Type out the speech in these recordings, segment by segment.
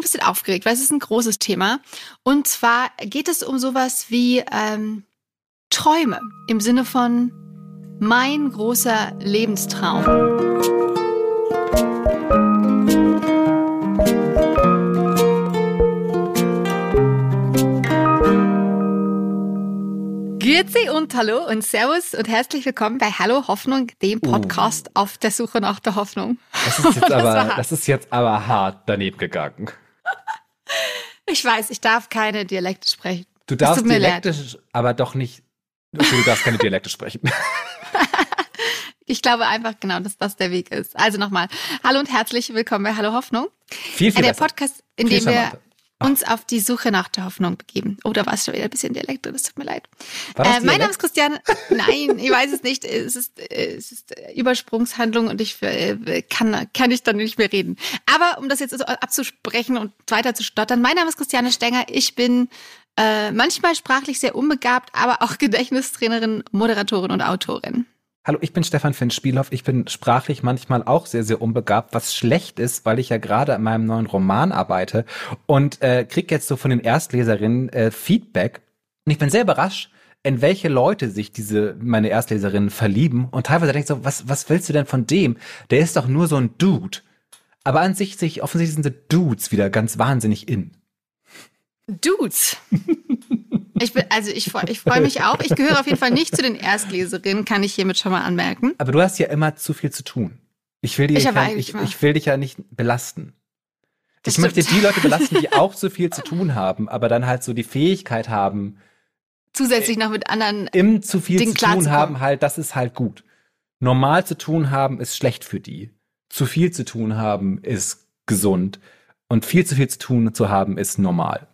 ein bisschen aufgeregt, weil es ist ein großes Thema. Und zwar geht es um sowas wie ähm, Träume im Sinne von mein großer Lebenstraum. Grüezi und hallo und servus und herzlich willkommen bei Hallo Hoffnung, dem Podcast uh. auf der Suche nach der Hoffnung. Das ist jetzt, aber, das ist jetzt aber hart daneben gegangen. Ich weiß, ich darf keine Dialekte sprechen. Du darfst Dialekte, aber doch nicht, okay, du darfst keine Dialekte sprechen. Ich glaube einfach genau, dass das der Weg ist. Also nochmal, hallo und herzlich willkommen bei Hallo Hoffnung. Viel, viel Der besser. Podcast, in Viel dem wir. Uns auf die Suche nach der Hoffnung begeben. Oh, da war es schon wieder ein bisschen Dialekt drin, das tut mir leid. Äh, mein? Name ist Christiane. Nein, ich weiß es nicht. Es ist, es ist Übersprungshandlung und ich äh, kann, kann ich dann nicht mehr reden. Aber um das jetzt abzusprechen und weiter zu stottern, mein Name ist Christiane Stenger. Ich bin äh, manchmal sprachlich sehr unbegabt, aber auch Gedächtnistrainerin, Moderatorin und Autorin. Hallo, ich bin Stefan Finn Spielhoff. Ich bin sprachlich manchmal auch sehr, sehr unbegabt, was schlecht ist, weil ich ja gerade an meinem neuen Roman arbeite und äh, krieg jetzt so von den Erstleserinnen äh, Feedback. Und ich bin sehr überrascht, in welche Leute sich diese meine Erstleserinnen verlieben. Und teilweise denke ich so, was, was willst du denn von dem? Der ist doch nur so ein Dude. Aber an sich sich offensichtlich sind diese Dudes wieder ganz wahnsinnig in. Dudes. Ich bin, also ich, freu- ich freue mich auch. Ich gehöre auf jeden Fall nicht zu den Erstleserinnen, kann ich hiermit schon mal anmerken. Aber du hast ja immer zu viel zu tun. Ich will, dir Ich ja, ich, ich will dich ja nicht belasten. Das ich möchte stimmt. die Leute belasten, die auch zu viel zu tun haben, aber dann halt so die Fähigkeit haben, Zusätzlich noch mit anderen. im zu viel Dingen zu tun haben, halt, das ist halt gut. Normal zu tun haben ist schlecht für die. Zu viel zu tun haben ist gesund. Und viel zu viel zu tun zu haben ist normal.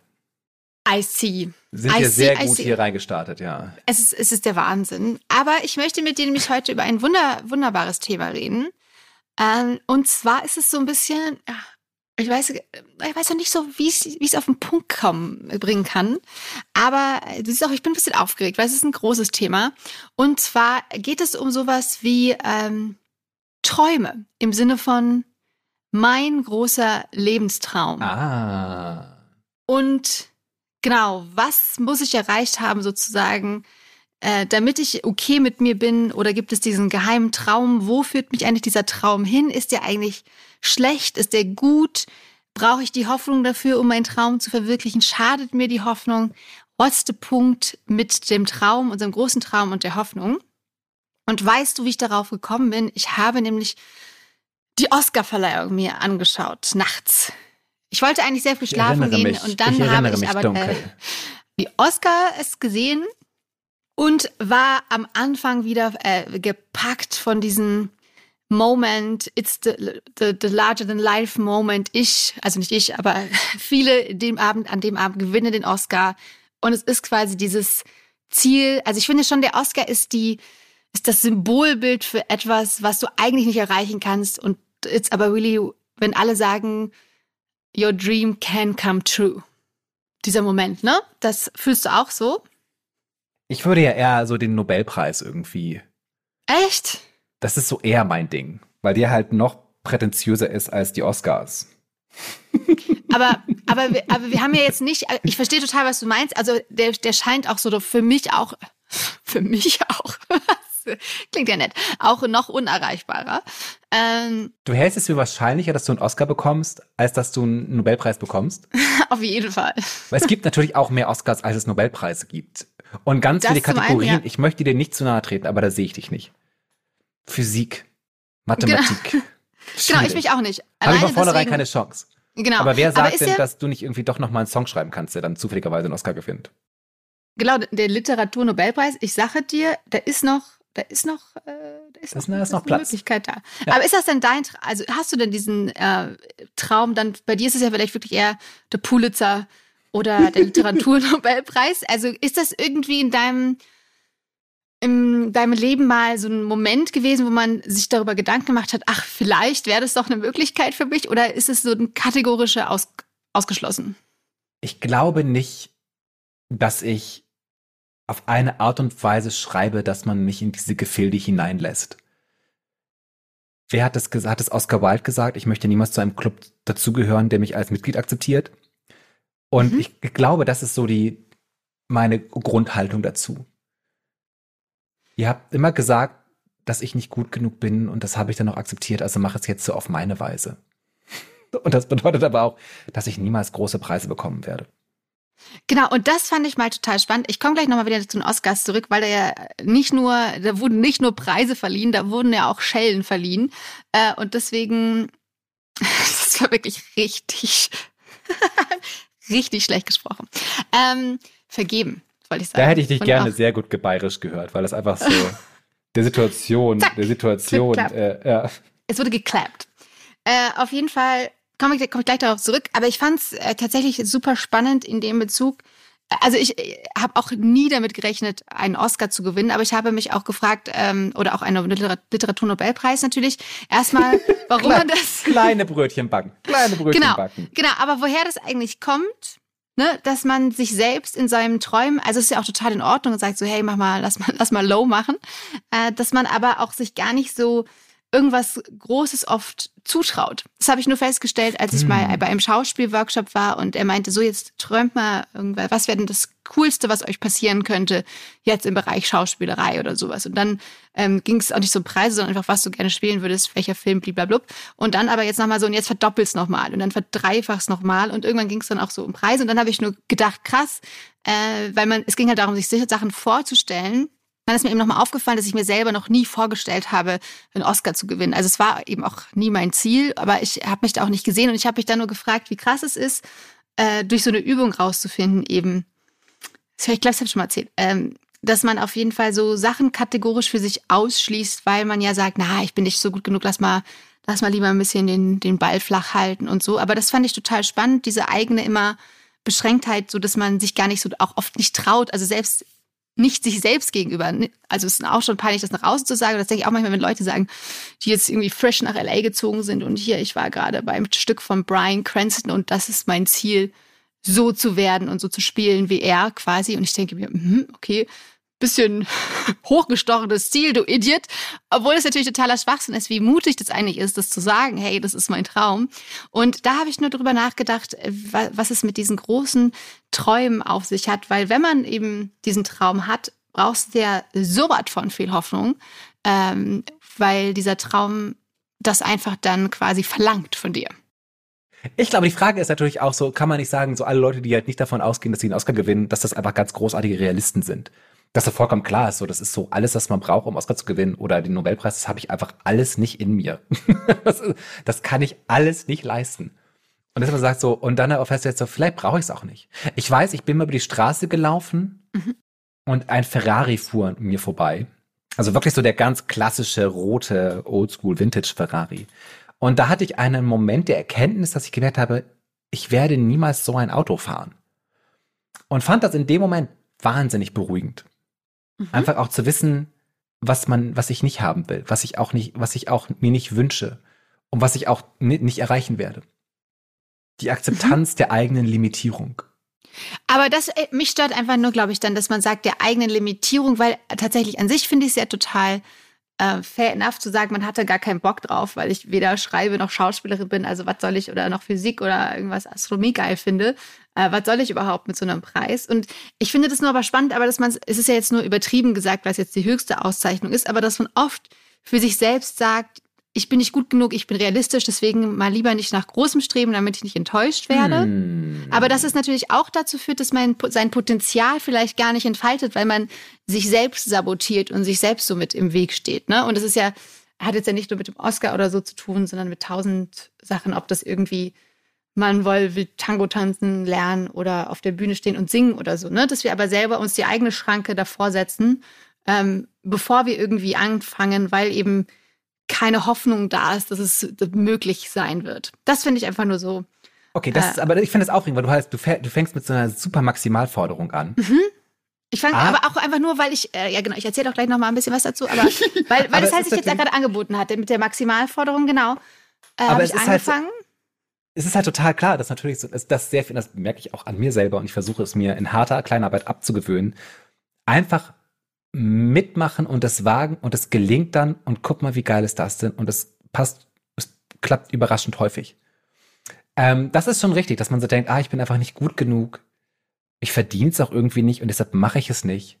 I see. Sind I wir see, sehr I gut see. hier reingestartet, ja. Es ist, es ist der Wahnsinn. Aber ich möchte mit dir nämlich heute über ein wunder, wunderbares Thema reden. Ähm, und zwar ist es so ein bisschen, ich weiß, ich weiß noch nicht so, wie ich wie ich es auf den Punkt kommen, bringen kann. Aber äh, du siehst auch, ich bin ein bisschen aufgeregt, weil es ist ein großes Thema. Und zwar geht es um sowas wie ähm, Träume im Sinne von mein großer Lebenstraum. Ah. Und genau, was muss ich erreicht haben sozusagen, äh, damit ich okay mit mir bin? Oder gibt es diesen geheimen Traum? Wo führt mich eigentlich dieser Traum hin? Ist der eigentlich schlecht? Ist der gut? Brauche ich die Hoffnung dafür, um meinen Traum zu verwirklichen? Schadet mir die Hoffnung? What's the Punkt mit dem Traum, unserem großen Traum und der Hoffnung? Und weißt du, wie ich darauf gekommen bin? Ich habe nämlich die Oscarverleihung mir angeschaut, nachts. Ich wollte eigentlich sehr früh schlafen gehen mich. und dann ich habe ich aber dunkel. äh, die Oscar es gesehen und war am Anfang wieder äh, gepackt von diesem Moment, it's the, the, the larger than life moment. Ich, also nicht ich, aber viele dem Abend, an dem Abend gewinnen den Oscar. Und es ist quasi dieses Ziel. Also ich finde schon, der Oscar ist die, ist das Symbolbild für etwas, was du eigentlich nicht erreichen kannst. Und it's aber really, wenn alle sagen, your dream can come true. Dieser Moment, ne? Das fühlst du auch so? Ich würde ja eher so den Nobelpreis irgendwie. Echt? Das ist so eher mein Ding, weil der halt noch prätentiöser ist als die Oscars. Aber, aber, wir- aber wir haben ja jetzt nicht, ich verstehe total, was du meinst. Also der, der scheint auch so für mich auch, für mich auch, klingt ja nett, auch noch unerreichbarer. Ähm, Du hältst es für wahrscheinlicher, dass du einen Oscar bekommst, als dass du einen Nobelpreis bekommst? auf jeden Fall. Weil es gibt natürlich auch mehr Oscars, als es Nobelpreise gibt. Und ganz Das viele zum einen, Kategorien, ja. ich möchte dir nicht zu nahe treten, aber da sehe ich dich nicht. Physik, Mathematik. Genau, ich Schwierig. mich auch nicht. Habe ich von vornherein deswegen- keine Chance. Genau. Aber wer sagt ist denn, ja, dass du nicht irgendwie doch noch mal einen Song schreiben kannst, der dann zufälligerweise einen Oscar gewinnt? Genau, der Literaturnobelpreis, ich sage dir, da ist noch, da ist noch, äh, da ist, Das- noch, ist noch eine Platz. Möglichkeit da. Ja. Aber ist das denn dein, also hast du denn diesen äh, Traum dann, bei dir ist es ja vielleicht wirklich eher der Pulitzer oder der Literaturnobelpreis. Also ist das irgendwie in deinem, in deinem Leben mal so ein Moment gewesen, wo man sich darüber Gedanken gemacht hat, ach, vielleicht wäre das doch eine Möglichkeit für mich? Oder ist es so ein kategorischer Aus, ausgeschlossen? Ich glaube nicht, dass ich auf eine Art und Weise schreibe, dass man mich in diese Gefilde hineinlässt. wer hat das gesagt? Hat es Oscar Wilde gesagt? Ich möchte niemals zu einem Club dazugehören, der mich als Mitglied akzeptiert. Und mhm. ich glaube, das ist so die, meine Grundhaltung dazu. Ihr habt immer gesagt, dass ich nicht gut genug bin und das habe ich dann auch akzeptiert, also mache es jetzt so auf meine Weise. Und das bedeutet aber auch, dass ich niemals große Preise bekommen werde. Genau, und das fand ich mal total spannend. Ich komme gleich nochmal wieder zu den Oscars zurück, weil da ja nicht nur, da wurden nicht nur Preise verliehen, da wurden ja auch Schellen verliehen. Äh, und deswegen, das war wirklich richtig, richtig schlecht gesprochen. Ähm, vergeben, wollte ich sagen. Da hätte ich dich und gerne sehr gut gebayerisch gehört, weil das einfach so der Situation, Zack, der Situation, äh, ja. Es wurde geklappt. Äh, auf jeden Fall komme ich, komm ich gleich darauf zurück. Aber ich fand es äh, tatsächlich super spannend in dem Bezug. Also ich äh, habe auch nie damit gerechnet, einen Oscar zu gewinnen, aber ich habe mich auch gefragt, ähm, oder auch einen Literaturnobelpreis natürlich, erstmal, warum man das... Kleine Brötchen backen, kleine Brötchen genau, backen. Genau, aber woher das eigentlich kommt, ne, dass man sich selbst in seinem Träumen, also es ist ja auch total in Ordnung und sagt so, hey, mach mal, lass mal, lass mal low machen, äh, dass man aber auch sich gar nicht so irgendwas Großes oft zutraut. Das habe ich nur festgestellt, als ich hm. mal bei einem Schauspielworkshop war und er meinte, so jetzt träumt mal irgendwas, was wäre denn das Coolste, was euch passieren könnte, jetzt im Bereich Schauspielerei oder sowas. Und dann ähm, ging es auch nicht so um Preise, sondern einfach, was du gerne spielen würdest, welcher Film, blablabla. Und dann aber jetzt nochmal so, und jetzt verdoppelst nochmal und dann verdreifachst nochmal und irgendwann ging es dann auch so um Preise und dann habe ich nur gedacht, krass, äh, weil man, es ging halt darum, sich sicher Sachen vorzustellen, dann ist mir eben nochmal aufgefallen, dass ich mir selber noch nie vorgestellt habe, einen Oscar zu gewinnen. Also es war eben auch nie mein Ziel, aber ich habe mich da auch nicht gesehen und ich habe mich dann nur gefragt, wie krass es ist, äh, durch so eine Übung rauszufinden, eben, ich glaube, das habe ich schon mal erzählt, ähm, dass man auf jeden Fall so Sachen kategorisch für sich ausschließt, weil man ja sagt, na, ich bin nicht so gut genug, lass mal, lass mal lieber ein bisschen den, den Ball flach halten und so. Aber das fand ich total spannend, diese eigene immer Beschränktheit, so dass man sich gar nicht so auch oft nicht traut. Also selbst nicht sich selbst gegenüber. Also es ist auch schon peinlich, das nach außen zu sagen. Das denke ich auch manchmal, wenn Leute sagen, die jetzt irgendwie fresh nach LA gezogen sind und hier, ich war gerade beim Stück von Brian Cranston und das ist mein Ziel, so zu werden und so zu spielen wie er quasi. Und ich denke mir, hm, okay, bisschen hochgestochenes Ziel, du Idiot. Obwohl es natürlich totaler Schwachsinn ist, wie mutig das eigentlich ist, das zu sagen, hey, das ist mein Traum. Und da habe ich nur drüber nachgedacht, was es mit diesen großen Träumen auf sich hat. Weil wenn man eben diesen Traum hat, brauchst du ja so was von viel Hoffnung, ähm, weil dieser Traum das einfach dann quasi verlangt von dir. Ich glaube, die Frage ist natürlich auch so, kann man nicht sagen, so alle Leute, die halt nicht davon ausgehen, dass sie einen Oscar gewinnen, dass das einfach ganz großartige Realisten sind dass das vollkommen klar ist. So, das ist so alles, was man braucht, um Oscar zu gewinnen oder den Nobelpreis. Das habe ich einfach alles nicht in mir. das, das, kann ich alles nicht leisten. Und deshalb sagt so, und dann auf jetzt so, vielleicht brauche ich es auch nicht. Ich weiß, ich bin mal über die Straße gelaufen mhm. und ein Ferrari fuhr mir vorbei. Also wirklich so der ganz klassische rote Oldschool Vintage Ferrari. Und da hatte ich einen Moment der Erkenntnis, dass ich gemerkt habe, ich werde niemals so ein Auto fahren. Und fand das in dem Moment wahnsinnig beruhigend. Mhm. Einfach auch zu wissen, was man, was ich nicht haben will, was ich auch nicht, was ich auch mir nicht wünsche und was ich auch nicht erreichen werde. Die Akzeptanz mhm. der eigenen Limitierung. Aber das, äh, mich stört einfach nur, glaube ich, dann, dass man sagt, der eigenen Limitierung, weil tatsächlich an sich finde ich es ja total äh, fair enough zu sagen, man hatte gar keinen Bock drauf, weil ich weder schreibe noch Schauspielerin bin, also was soll ich oder noch Physik oder irgendwas Astronomie geil finde. Äh, was soll ich überhaupt mit so einem Preis? Und ich finde das nur aber spannend, aber dass man, es ist ja jetzt nur übertrieben gesagt, was jetzt die höchste Auszeichnung ist, aber dass man oft für sich selbst sagt, ich bin nicht gut genug, ich bin realistisch, deswegen mal lieber nicht nach großem Streben, damit ich nicht enttäuscht werde. Hm. Aber dass es natürlich auch dazu führt, dass man sein Potenzial vielleicht gar nicht entfaltet, weil man sich selbst sabotiert und sich selbst so mit im Weg steht. Ne? Und das ist ja, hat jetzt ja nicht nur mit dem Oscar oder so zu tun, sondern mit tausend Sachen, ob das irgendwie man will, will Tango tanzen lernen oder auf der Bühne stehen und singen oder so. Ne? Dass wir aber selber uns die eigene Schranke davor setzen, ähm, bevor wir irgendwie anfangen, weil eben keine Hoffnung da ist, dass es möglich sein wird. Das finde ich einfach nur so. Okay, das äh, ist, aber ich finde das aufregend, weil du heißt, du, fängst mit so einer super Maximalforderung an. Mhm. Ich fange ah. aber auch einfach nur, weil ich, äh, ja genau, ich erzähle auch gleich noch mal ein bisschen was dazu, aber weil, weil das halt sich jetzt ja gerade angeboten hatte mit der Maximalforderung, genau. Äh, aber es ich ist angefangen. Halt, es ist halt total klar, dass natürlich so, das sehr viel, das merke ich auch an mir selber und ich versuche es mir in harter Kleinarbeit abzugewöhnen. Einfach mitmachen und das wagen und es gelingt dann und guck mal, wie geil ist das denn und es passt, es klappt überraschend häufig. Ähm, das ist schon richtig, dass man so denkt, ah, ich bin einfach nicht gut genug. Ich verdiene es auch irgendwie nicht und deshalb mache ich es nicht.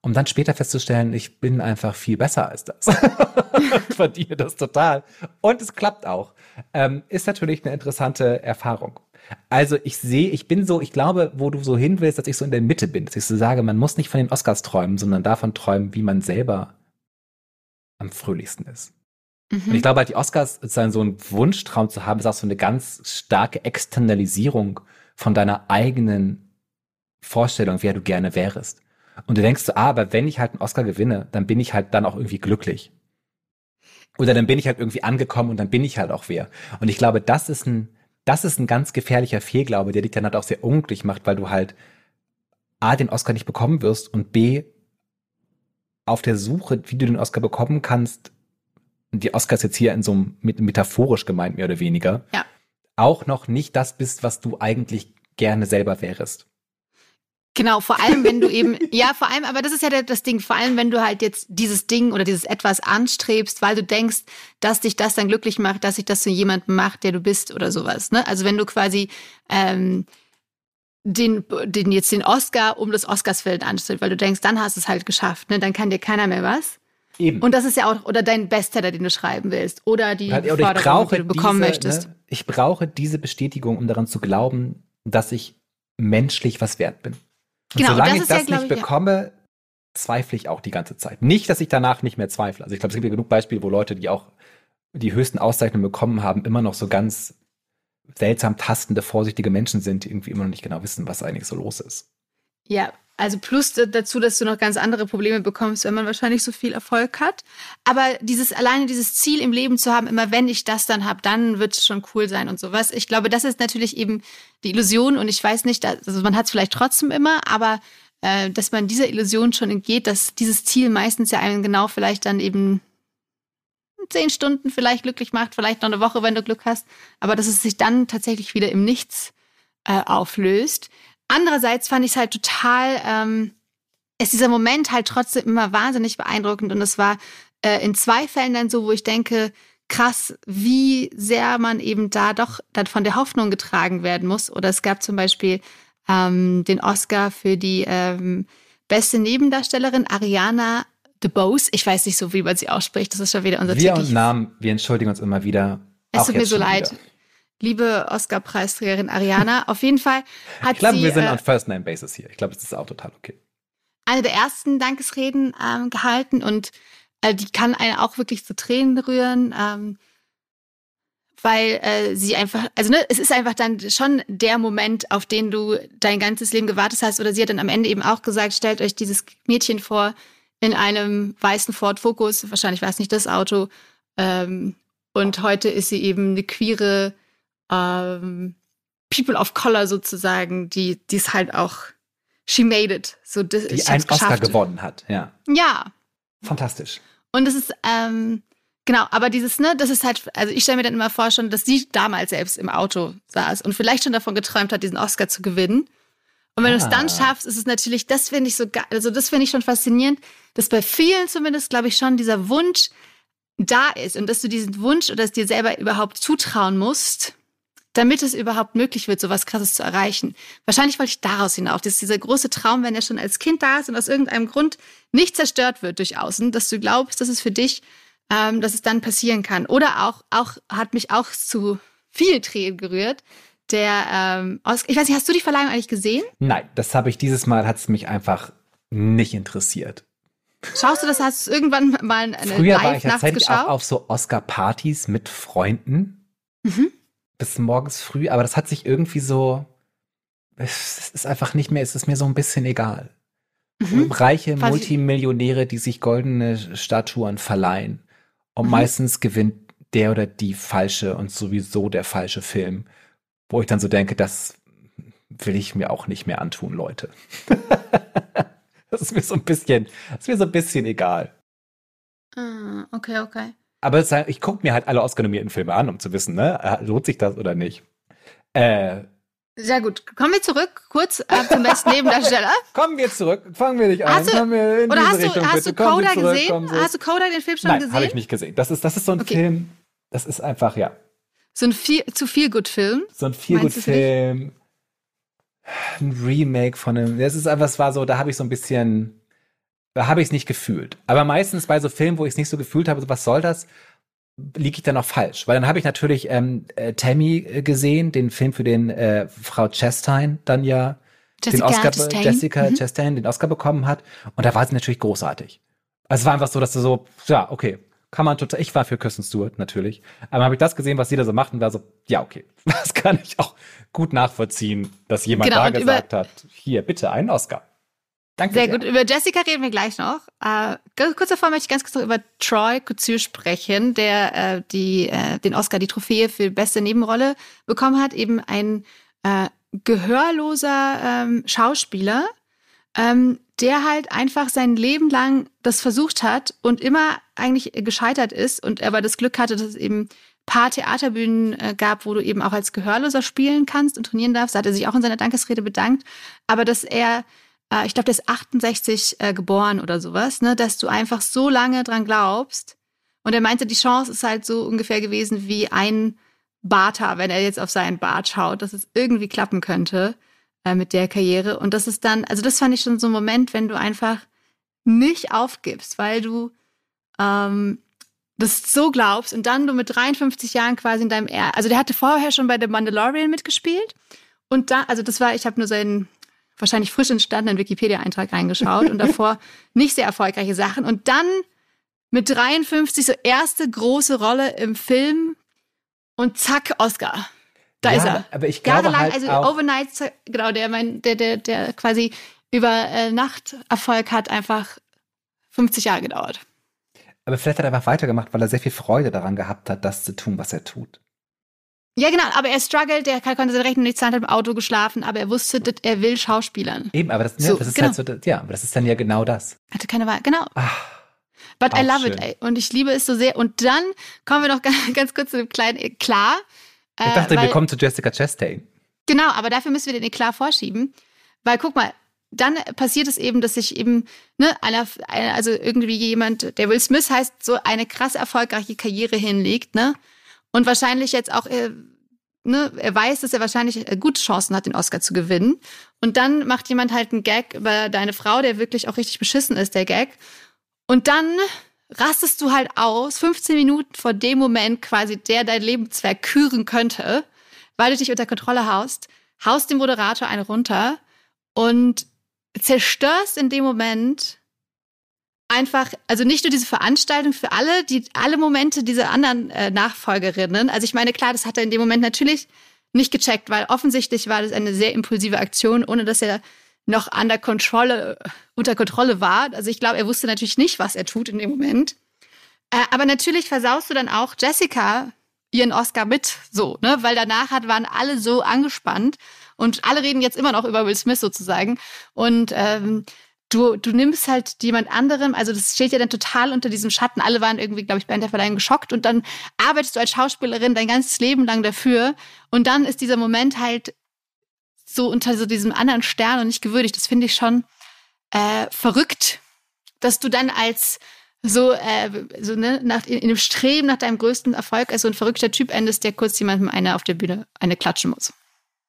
Um dann später festzustellen, ich bin einfach viel besser als das. verdiene das total. Und es klappt auch. Ähm, ist natürlich eine interessante Erfahrung. Also ich sehe, ich bin so, ich glaube, wo du so hin willst, dass ich so in der Mitte bin, dass ich so sage, man muss nicht von den Oscars träumen, sondern davon träumen, wie man selber am fröhlichsten ist. Mhm. Und ich glaube halt, die Oscars sozusagen so einen Wunschtraum zu haben, ist auch so eine ganz starke Externalisierung von deiner eigenen Vorstellung, wer du gerne wärst. Und du denkst so, ah, aber wenn ich halt einen Oscar gewinne, dann bin ich halt dann auch irgendwie glücklich. Oder dann bin ich halt irgendwie angekommen und dann bin ich halt auch wer. Und ich glaube, das ist ein, das ist ein ganz gefährlicher Fehlglaube, der dich dann halt auch sehr unglücklich macht, weil du halt A, den Oscar nicht bekommen wirst und B, auf der Suche, wie du den Oscar bekommen kannst, die Oscars jetzt hier in so einem metaphorisch gemeint, mehr oder weniger, ja. auch noch nicht das bist, was du eigentlich gerne selber wärst. Genau, vor allem wenn du eben, ja, vor allem, aber das ist ja das Ding, vor allem wenn du halt jetzt dieses Ding oder dieses etwas anstrebst, weil du denkst, dass dich das dann glücklich macht, dass sich das zu jemandem macht, der du bist oder sowas. Ne? Also wenn du quasi ähm, den, den jetzt den Oscar um das Oscarsfeld anstrebst, weil du denkst, dann hast du es halt geschafft, ne? dann kann dir keiner mehr was. Eben. Und das ist ja auch, oder dein Bestseller, den du schreiben willst, oder die oder Forderung, die du bekommen diese, möchtest. Ne, ich brauche diese Bestätigung, um daran zu glauben, dass ich menschlich was wert bin. Und genau, solange das ich das ja, nicht ich, bekomme, ja. zweifle ich auch die ganze Zeit. Nicht, dass ich danach nicht mehr zweifle. Also ich glaube, es gibt ja genug Beispiele, wo Leute, die auch die höchsten Auszeichnungen bekommen haben, immer noch so ganz seltsam tastende, vorsichtige Menschen sind, die irgendwie immer noch nicht genau wissen, was eigentlich so los ist. Ja, also plus dazu, dass du noch ganz andere Probleme bekommst, wenn man wahrscheinlich so viel Erfolg hat. Aber dieses alleine dieses Ziel im Leben zu haben, immer wenn ich das dann habe, dann wird es schon cool sein und sowas. Ich glaube, das ist natürlich eben die Illusion und ich weiß nicht, also man hat es vielleicht trotzdem immer, aber äh, dass man dieser Illusion schon entgeht, dass dieses Ziel meistens ja einen genau vielleicht dann eben zehn Stunden vielleicht glücklich macht, vielleicht noch eine Woche, wenn du Glück hast, aber dass es sich dann tatsächlich wieder im Nichts äh, auflöst. Andererseits fand ich es halt total, ähm, ist dieser Moment halt trotzdem immer wahnsinnig beeindruckend und es war äh, in zwei Fällen dann so, wo ich denke, krass, wie sehr man eben da doch dann von der Hoffnung getragen werden muss. Oder es gab zum Beispiel ähm, den Oscar für die ähm, beste Nebendarstellerin Ariana DeBose. Ich weiß nicht so, wie man sie ausspricht. Das ist schon wieder unser Wir und Namen, wir entschuldigen uns immer wieder. Es tut mir so leid. Wieder liebe Oscar-Preisträgerin Ariana. Auf jeden Fall hat ich glaube, sie. wir sind äh, on First-Name-Basis hier. Ich glaube, das ist auch total okay. Eine der ersten Dankesreden ähm, gehalten und äh, die kann einen auch wirklich zu Tränen rühren. Ähm, weil äh, sie einfach, also ne, es ist einfach dann schon der Moment, auf den du dein ganzes Leben gewartet hast. Oder sie hat dann am Ende eben auch gesagt, stellt euch dieses Mädchen vor in einem weißen Ford Focus, wahrscheinlich war es nicht das Auto. Ähm, und heute ist sie eben eine queere ähm, People of Color sozusagen, die es halt auch she made it. So, das, die einen Oscar gewonnen hat, ja. Ja. Fantastisch. Und es ist, ähm, genau, aber dieses, ne, das ist halt, also ich stelle mir dann immer vor schon, dass sie damals selbst im Auto saß und vielleicht schon davon geträumt hat, diesen Oscar zu gewinnen. Und wenn ah. du es dann schaffst, ist es natürlich, das finde ich so geil, also das finde ich schon faszinierend, dass bei vielen zumindest, glaube ich, schon dieser Wunsch da ist und dass du diesen Wunsch oder es dir selber überhaupt zutrauen musst, damit es überhaupt möglich wird, so was Krasses zu erreichen. Wahrscheinlich wollte ich daraus hinauf, dass dieser große Traum, wenn er schon als Kind da ist und aus irgendeinem Grund nicht zerstört wird durch Außen, dass du glaubst, dass es für dich, ähm, dass es dann passieren kann. Oder auch, auch hat mich auch zu viel Tränen gerührt. Der, ähm, Oscar, ich weiß nicht, hast du die Verleihung eigentlich gesehen? Nein, das habe ich dieses Mal, hat es mich einfach nicht interessiert. Schaust du das? Hast du irgendwann mal eine Früher war ich tatsächlich auch auf so Oscar-Partys mit Freunden. Mhm bis morgens früh, aber das hat sich irgendwie so, es ist einfach nicht mehr, es ist mir so ein bisschen egal. Mhm. Reiche Quasi. Multimillionäre, die sich goldene Statuen verleihen. Und mhm. meistens gewinnt der oder die falsche und sowieso der falsche Film. Wo ich dann so denke, das will ich mir auch nicht mehr antun, Leute. das ist mir so ein bisschen, das ist mir so ein bisschen egal. Ah, okay, okay. Aber ich gucke mir halt alle Oscar-nominierten Filme an, um zu wissen, ne, äh, lohnt sich das oder nicht. Äh, sehr gut. Kommen wir zurück, kurz äh, zum besten Nebendarsteller. Kommen wir zurück. Fangen wir nicht an. Hast du, oder hast du, hast du Coda gesehen? Hast du Coda den Film schon Nein, gesehen? habe ich nicht gesehen. Das ist, das ist so ein okay. Film, Das ist einfach, ja. So ein viel, zu viel gut Film. So ein viel gut Film. Ein Remake von einem. Das ist einfach, es war so, da habe ich so ein bisschen, habe ich es nicht gefühlt. Aber meistens bei so Filmen, wo ich es nicht so gefühlt habe, so, was soll das? liege ich dann auch falsch, weil dann habe ich natürlich ähm, äh, Tammy äh, gesehen, den Film für den äh, Frau Chastain dann ja Jessica den Oscar Chastain. Jessica mhm. Chastain den Oscar bekommen hat und da war sie natürlich großartig. Also es war einfach so, dass du so ja okay kann man total. Ich war für Kirsten Stewart natürlich, aber habe ich das gesehen, was sie da so macht und war so ja okay, das kann ich auch gut nachvollziehen, dass jemand genau, da gesagt hat, hier bitte einen Oscar. Danke sehr, sehr, gut. Über Jessica reden wir gleich noch. Äh, kurz davor möchte ich ganz kurz noch über Troy Couture sprechen, der äh, die, äh, den Oscar, die Trophäe für beste Nebenrolle bekommen hat. Eben ein äh, gehörloser ähm, Schauspieler, ähm, der halt einfach sein Leben lang das versucht hat und immer eigentlich gescheitert ist und aber das Glück hatte, dass es eben paar Theaterbühnen äh, gab, wo du eben auch als Gehörloser spielen kannst und trainieren darfst. Da hat er sich auch in seiner Dankesrede bedankt. Aber dass er äh, ich glaube, der ist 68 äh, geboren oder sowas, ne, dass du einfach so lange dran glaubst. Und er meinte, die Chance ist halt so ungefähr gewesen wie ein Barter, wenn er jetzt auf seinen Bart schaut, dass es irgendwie klappen könnte äh, mit der Karriere. Und das ist dann, also das fand ich schon so ein Moment, wenn du einfach nicht aufgibst, weil du ähm, das so glaubst und dann du mit 53 Jahren quasi in deinem, er also der hatte vorher schon bei The Mandalorian mitgespielt und da, also das war, ich habe nur seinen wahrscheinlich frisch entstandenen Wikipedia-Eintrag reingeschaut und davor nicht sehr erfolgreiche Sachen. Und dann mit 53 so erste große Rolle im Film und zack, Oscar. Da ja, ist er. Aber ich glaube Jahrelang, halt also Overnight, genau, der, mein, der, der, der quasi über äh, Nacht Erfolg hat, einfach 50 Jahre gedauert. Aber vielleicht hat er einfach weitergemacht, weil er sehr viel Freude daran gehabt hat, das zu tun, was er tut. Ja, genau, aber er struggelt, er konnte seine Rechnung nicht zahlen, hat im Auto geschlafen, aber er wusste, er will Schauspielern. Eben, aber das, so, ja, das ist genau. halt so, ja, aber das ist dann ja genau das. Hatte keine Wahl, genau. Ach, But I love schön. it, ey. Und ich liebe es so sehr. Und dann kommen wir noch ganz, ganz kurz zu dem kleinen Eklat. Ich dachte, äh, weil, wir kommen zu Jessica Chastain. Genau, aber dafür müssen wir den Eklat vorschieben. Weil, guck mal, dann passiert es eben, dass sich eben, ne, einer, also irgendwie jemand, der Will Smith heißt, so eine krass erfolgreiche Karriere hinlegt, ne? Und wahrscheinlich jetzt auch, äh, ne, er weiß, dass er wahrscheinlich äh, gute Chancen hat, den Oscar zu gewinnen. Und dann macht jemand halt einen Gag über deine Frau, der wirklich auch richtig beschissen ist, der Gag. Und dann rastest du halt aus, 15 Minuten vor dem Moment quasi, der dein Lebenswerk küren könnte, weil du dich unter Kontrolle haust, haust dem Moderator eine runter und zerstörst in dem Moment einfach, also nicht nur diese Veranstaltung für alle, die alle Momente dieser anderen äh, Nachfolgerinnen. Also ich meine, klar, das hat er in dem Moment natürlich nicht gecheckt, weil offensichtlich war das eine sehr impulsive Aktion, ohne dass er noch an Kontrolle, unter Kontrolle war. Also ich glaube, er wusste natürlich nicht, was er tut in dem Moment. Äh, aber natürlich versaust du dann auch Jessica ihren Oscar mit, so, ne? Weil danach hat, waren alle so angespannt und alle reden jetzt immer noch über Will Smith sozusagen. Und ähm, du, du nimmst halt jemand anderem, also das steht ja dann total unter diesem Schatten. Alle waren irgendwie, glaube ich, bei der Verleihung geschockt und dann arbeitest du als Schauspielerin dein ganzes Leben lang dafür und dann ist dieser Moment halt so unter so diesem anderen Stern und nicht gewürdigt. Das finde ich schon äh, verrückt, dass du dann als so, äh, so ne, nach, in, in dem Streben nach deinem größten Erfolg als so ein verrückter Typ endest, der kurz jemandem eine auf der Bühne eine klatschen muss.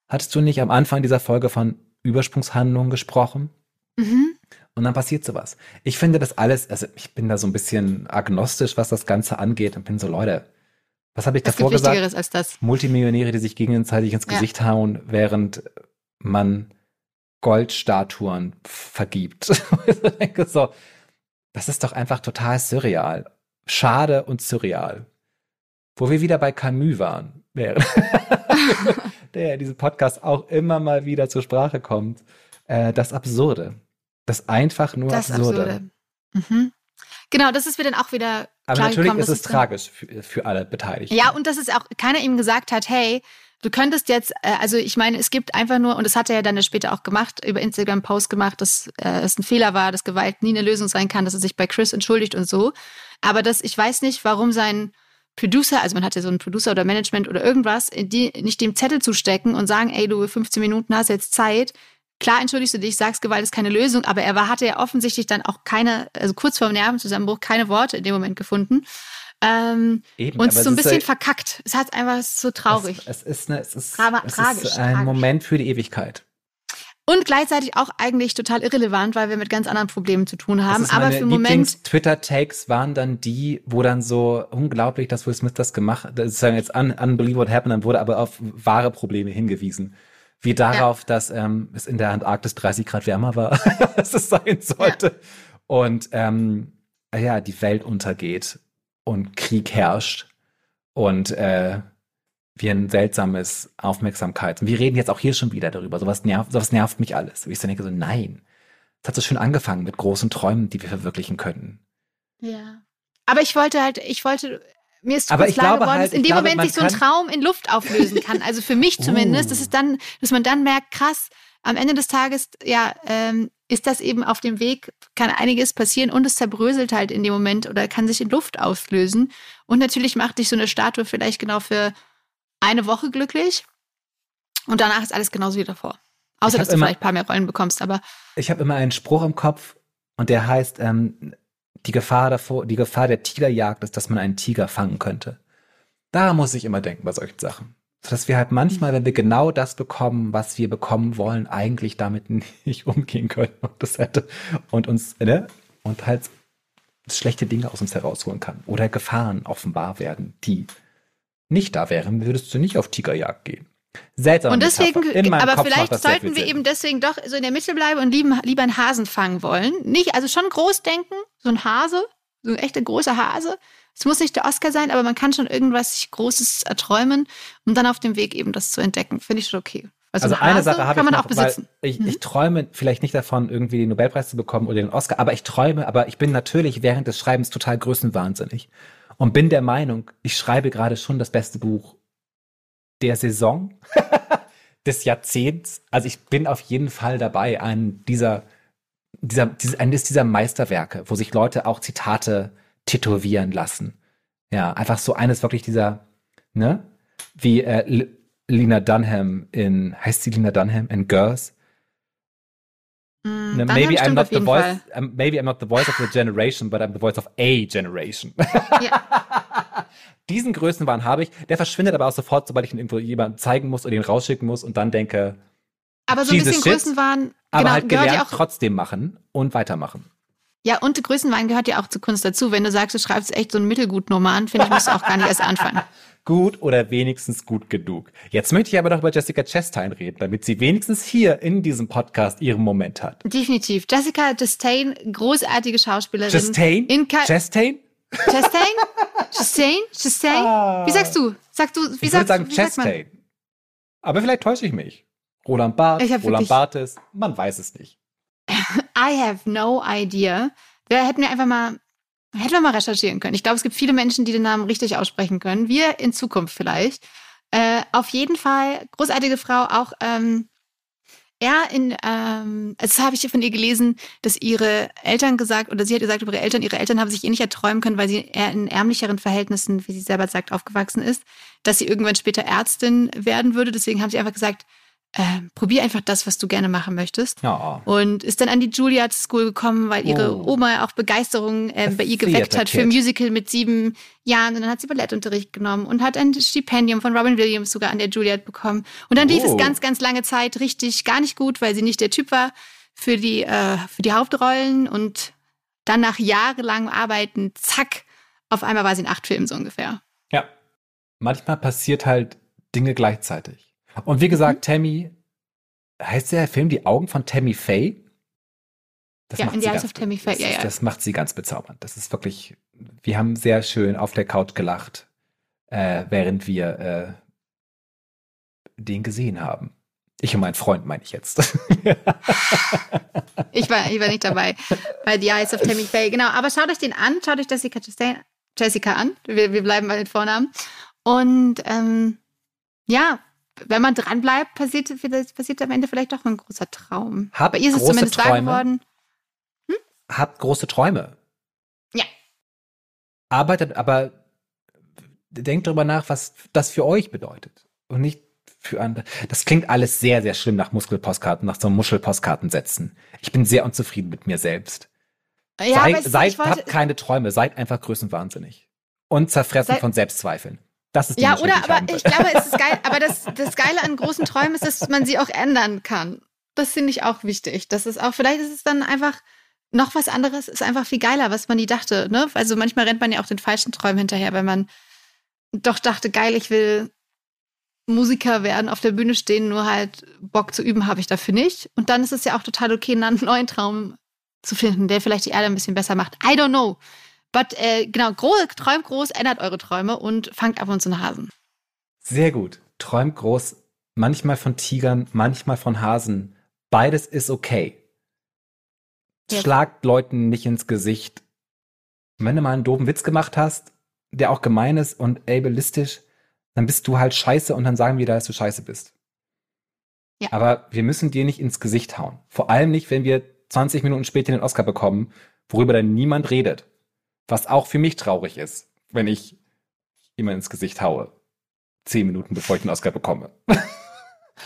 Hattest du nicht am Anfang dieser Folge von Übersprungshandlungen gesprochen? Mhm. Und dann passiert sowas. Ich finde das alles, also ich bin da so ein bisschen agnostisch, was das Ganze angeht und bin so, Leute, was habe ich das davor gesagt? Als das. Multimillionäre, die sich gegenseitig ins Gesicht ja. hauen, während man Goldstatuen vergibt. ich denke so, das ist doch einfach total surreal. Schade und surreal. Wo wir wieder bei Camus waren, der in diesem Podcast auch immer mal wieder zur Sprache kommt. Äh, das Absurde. Das einfach nur das Absurde. Absurde. Mhm. Genau, das ist mir dann auch wieder. Aber natürlich gekommen, ist es tragisch für, für alle Beteiligten. Ja, und dass es auch keiner ihm gesagt hat, hey, du könntest jetzt, äh, also ich meine, es gibt einfach nur, und das hat er ja dann später auch gemacht, über Instagram Post gemacht, dass äh, es ein Fehler war, dass Gewalt nie eine Lösung sein kann, dass er sich bei Chris entschuldigt und so. Aber das, ich weiß nicht, warum sein Producer, also man hat ja so einen Producer oder Management oder irgendwas, die nicht dem Zettel zu stecken und sagen, ey, du 15 Minuten hast jetzt Zeit, Klar entschuldigst du dich, sagst, Gewalt ist keine Lösung, aber er war, hatte ja offensichtlich dann auch keine, also kurz vor dem Nervenzusammenbruch, keine Worte in dem Moment gefunden. Ähm, Eben, und aber so ein es ist bisschen ja- verkackt. Es hat einfach es ist so traurig. Es, es ist, eine, es ist, Drama- es tragisch, ist ein tragisch. Moment für die Ewigkeit. Und gleichzeitig auch eigentlich total irrelevant, weil wir mit ganz anderen Problemen zu tun haben. Das ist Aber für den Moment, Twitter-Takes waren dann die, wo dann so unglaublich, dass Will Smith das gemacht, das ist ja jetzt un unbelievable happened, dann wurde aber auf wahre Probleme hingewiesen. Wie darauf, dass ähm, es in der Antarktis 30 Grad wärmer war, als es sein sollte. Und ähm, ja, die Welt untergeht und Krieg herrscht und äh, wir ein seltsames Aufmerksamkeit. Und wir reden jetzt auch hier schon wieder darüber. Sowas nervt, sowas nervt mich alles. Und ich so denke so, nein. Es hat so schön angefangen mit großen Träumen, die wir verwirklichen könnten. ja. Aber ich wollte halt, ich wollte, mir ist Aber ich klar glaube geworden, halt, dass in dem glaube, Moment sich so ein Traum in Luft auflösen kann. Also für mich zumindest, Uh. dass es dann, dass man dann merkt, krass, am Ende des Tages, ja, ähm, ist das eben auf dem Weg, kann einiges passieren und es zerbröselt halt in dem Moment oder kann sich in Luft auslösen. Und natürlich macht dich so eine Statue vielleicht genau für eine Woche glücklich und danach ist alles genauso wie davor. Außer, dass du immer- vielleicht ein paar mehr Rollen bekommst, aber Ich habe immer einen Spruch im Kopf und der heißt, ähm, die Gefahr davor, die Gefahr der Tigerjagd ist, dass man einen Tiger fangen könnte. Daran muss ich immer denken bei solchen Sachen. Dass wir halt manchmal, wenn wir genau das bekommen, was wir bekommen wollen, eigentlich damit nicht umgehen können und das hätte und uns, ne? Und halt schlechte Dinge aus uns herausholen kann. Oder Gefahren offenbar werden, die nicht da wären, würdest du nicht auf Tigerjagd gehen. Seltsam. Und deswegen, aber Kopf vielleicht sollten wir Sinn. eben deswegen doch so in der Mitte bleiben und lieben, lieber einen Hasen fangen wollen. Nicht, also schon groß denken, so ein Hase, so ein echter großer Hase. Es muss nicht der Oscar sein, aber man kann schon irgendwas Großes erträumen, um dann auf dem Weg eben das zu entdecken. Finde ich schon okay. Also, Also ein eine Sache habe ich man noch, auch besitzen. weil ich, Mhm. ich träume vielleicht nicht davon, irgendwie den Nobelpreis zu bekommen oder den Oscar, aber ich träume, aber ich bin natürlich während des Schreibens total größenwahnsinnig und bin der Meinung, ich schreibe gerade schon das beste Buch der Saison, des Jahrzehnts. Also ich bin auf jeden Fall dabei, einen dieser, dieser, dieser, eines dieser Meisterwerke, wo sich Leute auch Zitate tätowieren lassen. Ja, einfach so eines wirklich dieser, ne? Wie äh, L- Lena Dunham in, heißt sie Lena Dunham in Girls? Dann maybe I'm not the voice, um, maybe I'm not the voice of the generation, but I'm the voice of a generation. Ja. Diesen Größenwahn habe ich. Der verschwindet aber auch sofort, sobald ich ihn irgendwo jemandem zeigen muss oder ihn rausschicken muss und dann denke, Aber so ein bisschen shit, Größenwahn, aber genau, halt gehört gelernt, ja auch trotzdem machen und weitermachen. Ja, und Größenwahn gehört ja auch zur Kunst dazu. Wenn du sagst, du schreibst echt so einen mittelguten Roman, finde ich, musst du auch gar nicht erst anfangen. Gut oder wenigstens gut genug. Jetzt möchte ich aber noch über Jessica Chastain reden, damit sie wenigstens hier in diesem Podcast ihren Moment hat. Definitiv. Jessica Chastain, großartige Schauspielerin. Chastain? In Ka Chastain? Chastain? Chastain? Chastain? Wie sagst du? Sag du, wie Ah. Ich würde sagst sagen wie sagt? Chastain. Aber vielleicht täusche ich mich. Roland Barth, Roland wirklich- Barthes, man weiß es nicht. I have no idea. Wir hätten wir einfach mal, hätten wir mal recherchieren können. Ich glaube, es gibt viele Menschen, die den Namen richtig aussprechen können. Wir in Zukunft vielleicht. Äh, auf jeden Fall, großartige Frau, auch ähm, er in, ähm, also das habe ich von ihr gelesen, dass ihre Eltern gesagt, oder sie hat gesagt über ihre Eltern, ihre Eltern haben sich eh nicht erträumen können, weil sie eher in ärmlicheren Verhältnissen, wie sie selber sagt, aufgewachsen ist, dass sie irgendwann später Ärztin werden würde. Deswegen haben sie einfach gesagt, äh, probier einfach das, was du gerne machen möchtest. Ja. Und ist dann an die Juilliard School gekommen, weil ihre Oh. Oma auch Begeisterung äh, bei ihr geweckt hat für. Musical mit sieben Jahren. Und dann hat sie Ballettunterricht genommen und hat ein Stipendium von Robin Williams sogar an der Juilliard bekommen. Und dann lief Oh. es ganz, ganz lange Zeit richtig gar nicht gut, weil sie nicht der Typ war für die, äh, für die Hauptrollen. Und dann nach jahrelangem Arbeiten, zack, auf einmal war sie in acht Filmen so ungefähr. Ja. Manchmal passiert halt Dinge gleichzeitig. Und wie Mhm. gesagt, Tammy, heißt der Film Die Augen von Tammy Faye? Das Ja, macht in sie the Eyes ganz of Tammy Faye, ja, ja. Das macht sie ganz bezaubernd. Das ist wirklich, wir haben sehr schön auf der Couch gelacht, äh, während wir äh, den gesehen haben. Ich und mein Freund meine ich jetzt. Ich war, ich war nicht dabei bei The Eyes of Tammy Faye. Genau, aber schaut euch den an, schaut euch Jessica Chastain, Jessica an. Wir, wir bleiben bei den Vornamen. Und ähm, ja, wenn man dranbleibt, passiert, passiert am Ende vielleicht doch ein großer Traum. Habt bei ihr ist es zumindest Träume. geworden. Habt große Träume. Ja. Arbeitet, aber denkt darüber nach, was das für euch bedeutet. Und nicht für andere. Das klingt alles sehr, sehr schlimm nach Muskelpostkarten, nach so Muschelpostkarten setzen. Ich bin sehr unzufrieden mit mir selbst. Ja, aber seid, seid wollte, habt keine Träume, seid einfach größenwahnsinnig. und zerfressen Sei von Selbstzweifeln. Das ist Ja, oder aber ich glaube, es ist geil, aber das, das Geile an großen Träumen ist, dass man sie auch ändern kann. Das finde ich auch wichtig. Das ist auch, vielleicht ist es dann einfach noch was anderes, ist einfach viel geiler, was man nie dachte. Ne? Also manchmal rennt man ja auch den falschen Träumen hinterher, weil man doch dachte, geil, ich will Musiker werden, auf der Bühne stehen, nur halt Bock zu üben habe ich dafür nicht. Und dann ist es ja auch total okay, einen neuen Traum zu finden, der vielleicht die Erde ein bisschen besser macht. I don't know. But äh, genau, groß, träumt groß, ändert eure Träume und fangt ab und zu einen Hasen. Sehr gut. Träumt groß, manchmal von Tigern, manchmal von Hasen. Beides ist okay. Yes. Schlagt Leuten nicht ins Gesicht. wenn du mal einen doofen Witz gemacht hast, der auch gemein ist und ableistisch, dann bist du halt scheiße und dann sagen wir da, dass du scheiße bist. Ja. Aber wir müssen dir nicht ins Gesicht hauen. Vor allem nicht, wenn wir 20 Minuten später den Oscar bekommen, worüber dann niemand redet. Was auch für mich traurig ist, wenn ich jemand ins Gesicht haue. Zehn Minuten bevor ich den Oscar bekomme.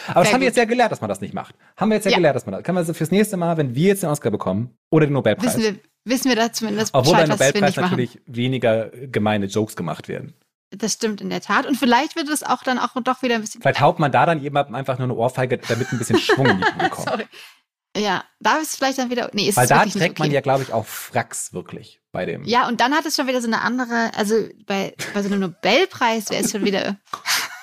Aber das haben wir jetzt ja gelernt, dass man das nicht macht. Haben wir jetzt ja, ja. gelernt, dass man das. Können wir also fürs nächste Mal, wenn wir jetzt den Oscar bekommen oder den Nobelpreis. Wissen wir, wissen wir da zumindest Obwohl beim Nobelpreis natürlich weniger gemeine Jokes gemacht werden. Das stimmt in der Tat. Und vielleicht wird es auch dann auch doch wieder ein bisschen. Vielleicht haut man da dann jemandem einfach nur eine Ohrfeige, damit ein bisschen Schwung in die kommt. Sorry. Ja, da ist vielleicht dann wieder. Nee, ist Weil da trägt okay. man ja, glaube ich, auch Fracks wirklich bei dem. Ja, und dann hat es schon wieder so eine andere. Also bei, bei so einem Nobelpreis wäre es schon wieder.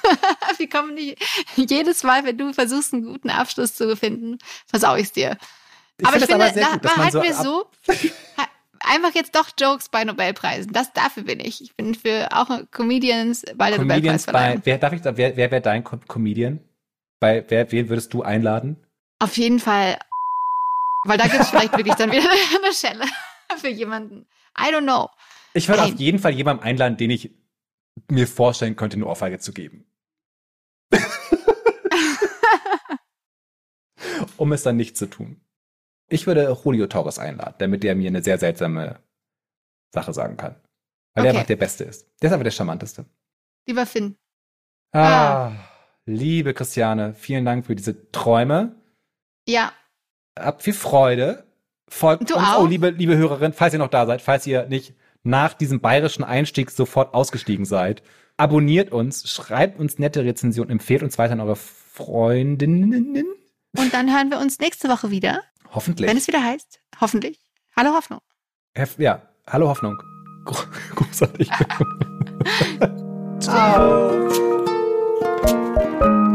Wir kommen nicht. Jedes Mal, wenn du versuchst, einen guten Abschluss zu finden, versau ich es dir. Ich aber ich finde, aber gut, da halten so wir so einfach jetzt doch Jokes bei Nobelpreisen. Das dafür bin ich. Ich bin für auch Comedians bei der Comedians Nobelpreisverleihung. Bei, wer darf ich wer wer wäre dein Comedian? Bei wer wen würdest du einladen? Auf jeden Fall weil da gibt es vielleicht wirklich dann wieder eine Schelle für jemanden. I don't know. Ich würde auf jeden Fall jemanden einladen, den ich mir vorstellen könnte, eine Ohrfeige zu geben. um es dann nicht zu tun. Ich würde Julio Torres einladen, damit der mir eine sehr seltsame Sache sagen kann. Weil okay. der einfach der Beste ist. Der ist aber der charmanteste. Lieber Finn. Ah, ah, liebe Christiane, vielen Dank für diese Träume. Ja. Habt viel Freude. Folgt du uns. Auch? Oh, liebe, liebe Hörerin, falls ihr noch da seid, falls ihr nicht nach diesem bayerischen Einstieg sofort ausgestiegen seid, abonniert uns, schreibt uns nette Rezensionen, empfehlt uns weiter an eure Freundinnen. Und dann hören wir uns nächste Woche wieder. Hoffentlich. Wenn es wieder heißt, hoffentlich. Hallo Hoffnung. Ja, hallo Hoffnung. Großartig. Ciao.